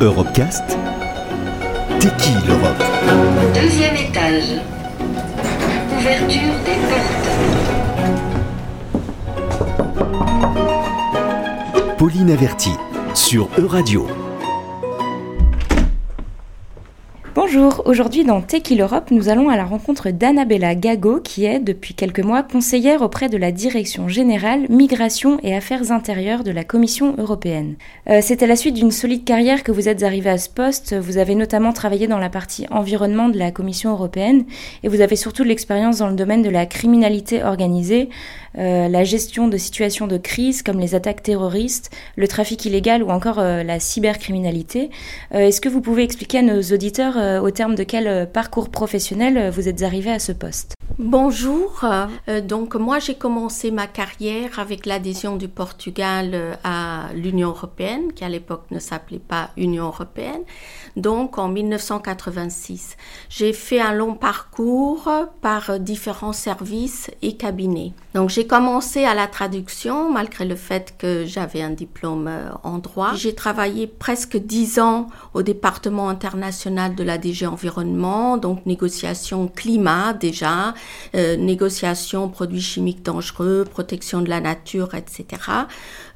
Europecast T'es qui l'Europe? Deuxième étage. Ouverture des portes. Pauline Averti sur Euradio. Bonjour, aujourd'hui dans Tech Europe, nous allons à la rencontre d'Annabella Gago qui est depuis quelques mois conseillère auprès de la Direction générale Migration et Affaires intérieures de la Commission européenne. Euh, C'est à la suite d'une solide carrière que vous êtes arrivée à ce poste. Vous avez notamment travaillé dans la partie environnement de la Commission européenne et vous avez surtout de l'expérience dans le domaine de la criminalité organisée, euh, la gestion de situations de crise comme les attaques terroristes, le trafic illégal ou encore euh, la cybercriminalité. Est-ce que vous pouvez expliquer à nos auditeurs au terme de quel euh, parcours professionnel euh, vous êtes arrivé à ce poste? Bonjour, Euh, donc moi j'ai commencé ma carrière avec l'adhésion du Portugal euh, à l'Union européenne, qui à l'époque ne s'appelait pas Union européenne, donc en 1986. J'ai fait un long parcours par euh, différents services et cabinets. Donc j'ai commencé à la traduction, malgré le fait que j'avais un diplôme euh, en droit. J'ai travaillé presque dix ans au département international de la DG Environnement, donc négociation climat déjà, euh, négociation produits chimiques dangereux, protection de la nature, etc.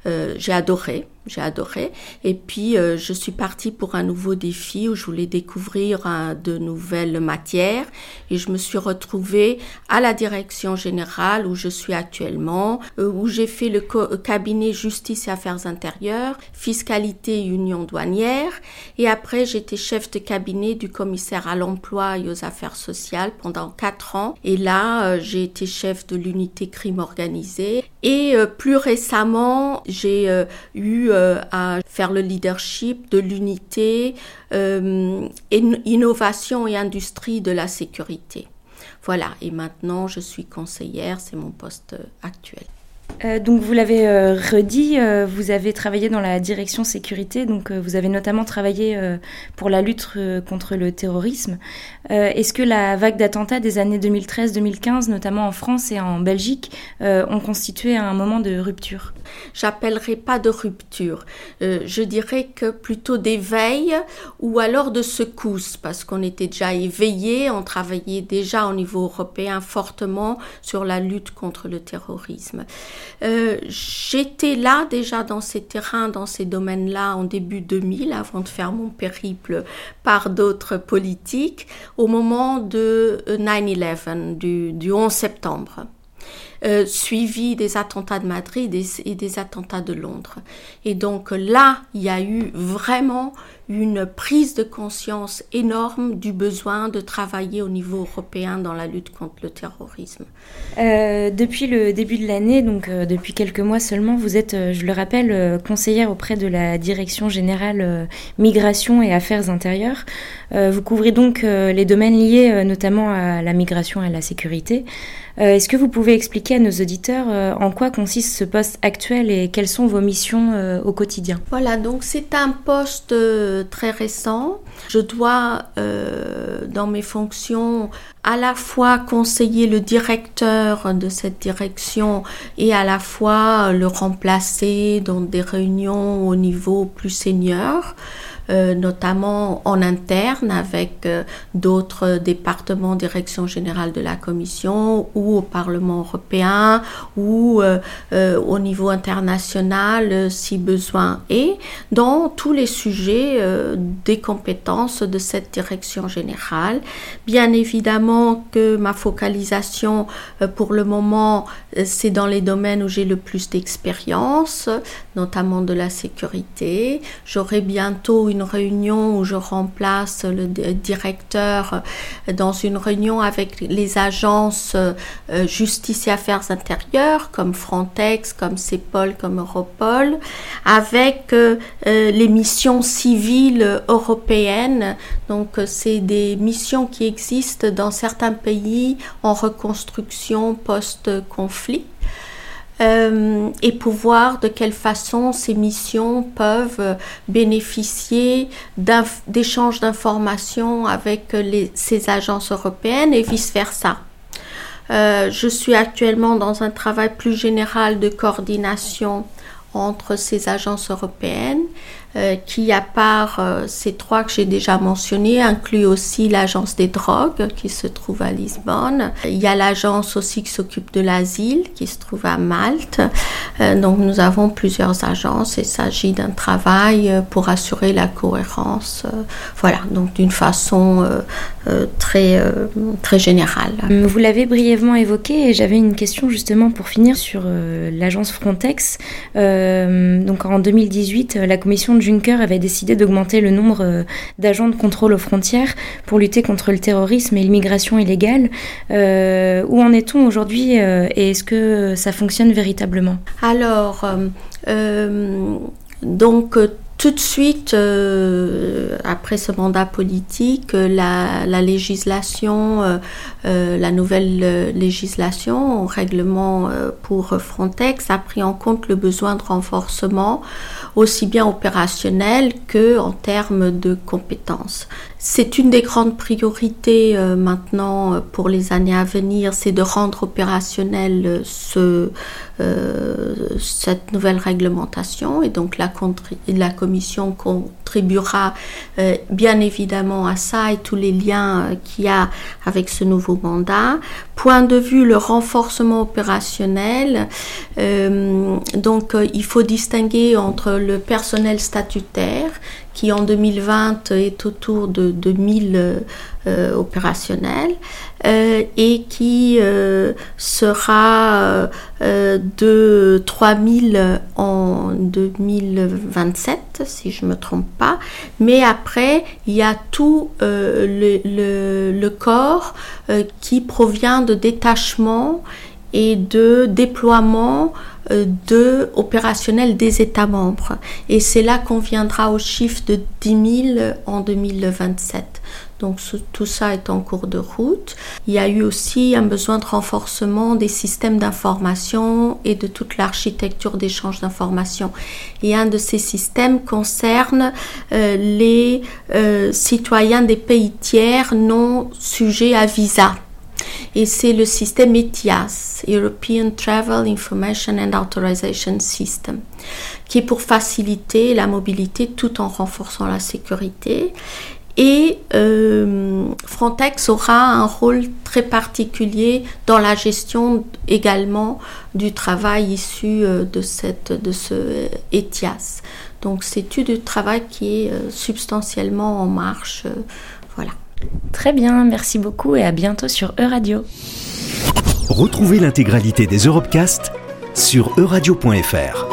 Euh, j'ai adoré, j'ai adoré. Et puis euh, je suis partie pour un nouveau défi où je voulais découvrir de nouvelles matières et je me suis retrouvée à la direction générale où je suis actuellement, euh, où j'ai fait le cabinet justice et affaires intérieures, fiscalité et union douanière et après j'étais chef de cabinet du commissaire à l'emploi et aux affaires sociales pendant quatre ans là euh, j'ai été chef de l'unité crime organisé et euh, plus récemment j'ai euh, eu à faire le leadership de l'unité in- innovation et industrie de la sécurité. Voilà, et maintenant je suis conseillère, c'est mon poste actuel. Euh, donc vous l'avez euh, redit, euh, vous avez travaillé dans la direction sécurité, donc euh, vous avez notamment travaillé euh, pour la lutte contre le terrorisme. Est-ce que la vague d'attentats des années 2013-2015, notamment en France et en Belgique, ont constitué un moment de rupture? J'appellerai pas de rupture, je dirais que plutôt d'éveil ou alors de secousse, parce qu'on était déjà éveillé, on travaillait déjà au niveau européen fortement sur la lutte contre le terrorisme. Euh, J'étais là déjà dans ces terrains, dans ces domaines-là en début 2000, avant de faire mon périple par d'autres politiques, au moment de euh, 9-11, du, du 11 septembre. Euh, suivi des attentats de Madrid et, et des attentats de Londres. Et donc là, il y a eu vraiment une prise de conscience énorme du besoin de travailler au niveau européen dans la lutte contre le terrorisme. Euh, depuis le début de l'année, donc euh, depuis quelques mois seulement, vous êtes, euh, je le rappelle, conseillère auprès de la Direction générale Migration et Affaires intérieures. Vous couvrez donc les domaines liés notamment à la migration et à la sécurité. Est-ce que vous pouvez expliquer à nos auditeurs en quoi consiste ce poste actuel et quelles sont vos missions au quotidien? Voilà, donc c'est un poste très récent. Je dois, euh, dans mes fonctions, à la fois conseiller le directeur de cette direction et à la fois le remplacer dans des réunions au niveau plus senior. Euh, notamment en interne avec euh, d'autres départements, direction générale de la Commission ou au Parlement européen ou euh, au niveau international si besoin est, dans tous les sujets des compétences de cette direction générale. Bien évidemment que ma focalisation euh, pour le moment, euh, c'est dans les domaines où j'ai le plus d'expérience, notamment de la sécurité. J'aurai bientôt une réunion où je remplace le d- directeur euh, dans une réunion avec les agences euh, justice et affaires intérieures comme Frontex, comme CEPOL, comme Europol, avec euh, euh, les missions civiles européennes. Donc euh, c'est des missions qui existent dans certains pays en reconstruction post-conflit. Et pour voir de quelle façon ces missions peuvent bénéficier d'échanges d'informations avec ces agences européennes et vice-versa. Je suis actuellement dans un travail plus général de coordination entre ces agences européennes euh, qui, à part euh, ces trois que j'ai déjà mentionnés, inclut aussi l'agence des drogues qui se trouve à Lisbonne. Il y a l'agence aussi qui s'occupe de l'asile qui se trouve à Malte. Euh, donc nous avons plusieurs agences. Il s'agit d'un travail pour assurer la cohérence. voilà, donc d'une façon très, très générale. Vous l'avez brièvement évoqué et j'avais une question justement pour finir sur l'agence Frontex. donc en 2018, la commission de Juncker avait décidé d'augmenter le nombre euh, d'agents de contrôle aux frontières pour lutter contre le terrorisme et l'immigration illégale. Euh, où en est-on aujourd'hui euh, et est-ce que ça fonctionne véritablement? Alors, donc tout de suite, après ce mandat politique, la, législation, la nouvelle législation, règlement pour Frontex, a pris en compte le besoin de renforcement aussi bien opérationnel que en termes de compétences. C'est une des grandes priorités euh, maintenant euh, pour les années à venir, c'est de rendre opérationnel euh, ce, cette nouvelle réglementation et donc la, commission contribuera bien évidemment à ça et tous les liens qu'il y a avec ce nouveau mandat. Point de vue le renforcement opérationnel, donc il faut distinguer entre le personnel statutaire qui en 2020 est autour de 2000 euh, opérationnels euh, et qui euh, sera de 3000 en 2027 si je ne me trompe pas. Mais après il y a tout le, le, corps qui provient de détachement et de déploiement euh, de opérationnel des États membres. Et c'est là qu'on viendra au chiffre de 10 000 en 2027. Donc tout ça est en cours de route. Il y a eu aussi un besoin de renforcement des systèmes d'information et de toute l'architecture d'échange d'informations. Et un de ces systèmes concerne euh, les euh, citoyens des pays tiers non sujets à visa et c'est le système ETIAS, European Travel Information and Authorization System, qui est pour faciliter la mobilité tout en renforçant la sécurité. Et euh, Frontex aura un rôle très particulier dans la gestion également du travail issu euh, de, cette, de ce ETIAS. Donc c'est du travail qui est euh, substantiellement en marche. voilà. Très bien, merci beaucoup et à bientôt sur Euradio. Retrouvez l'intégralité des Europecast sur euradio.fr.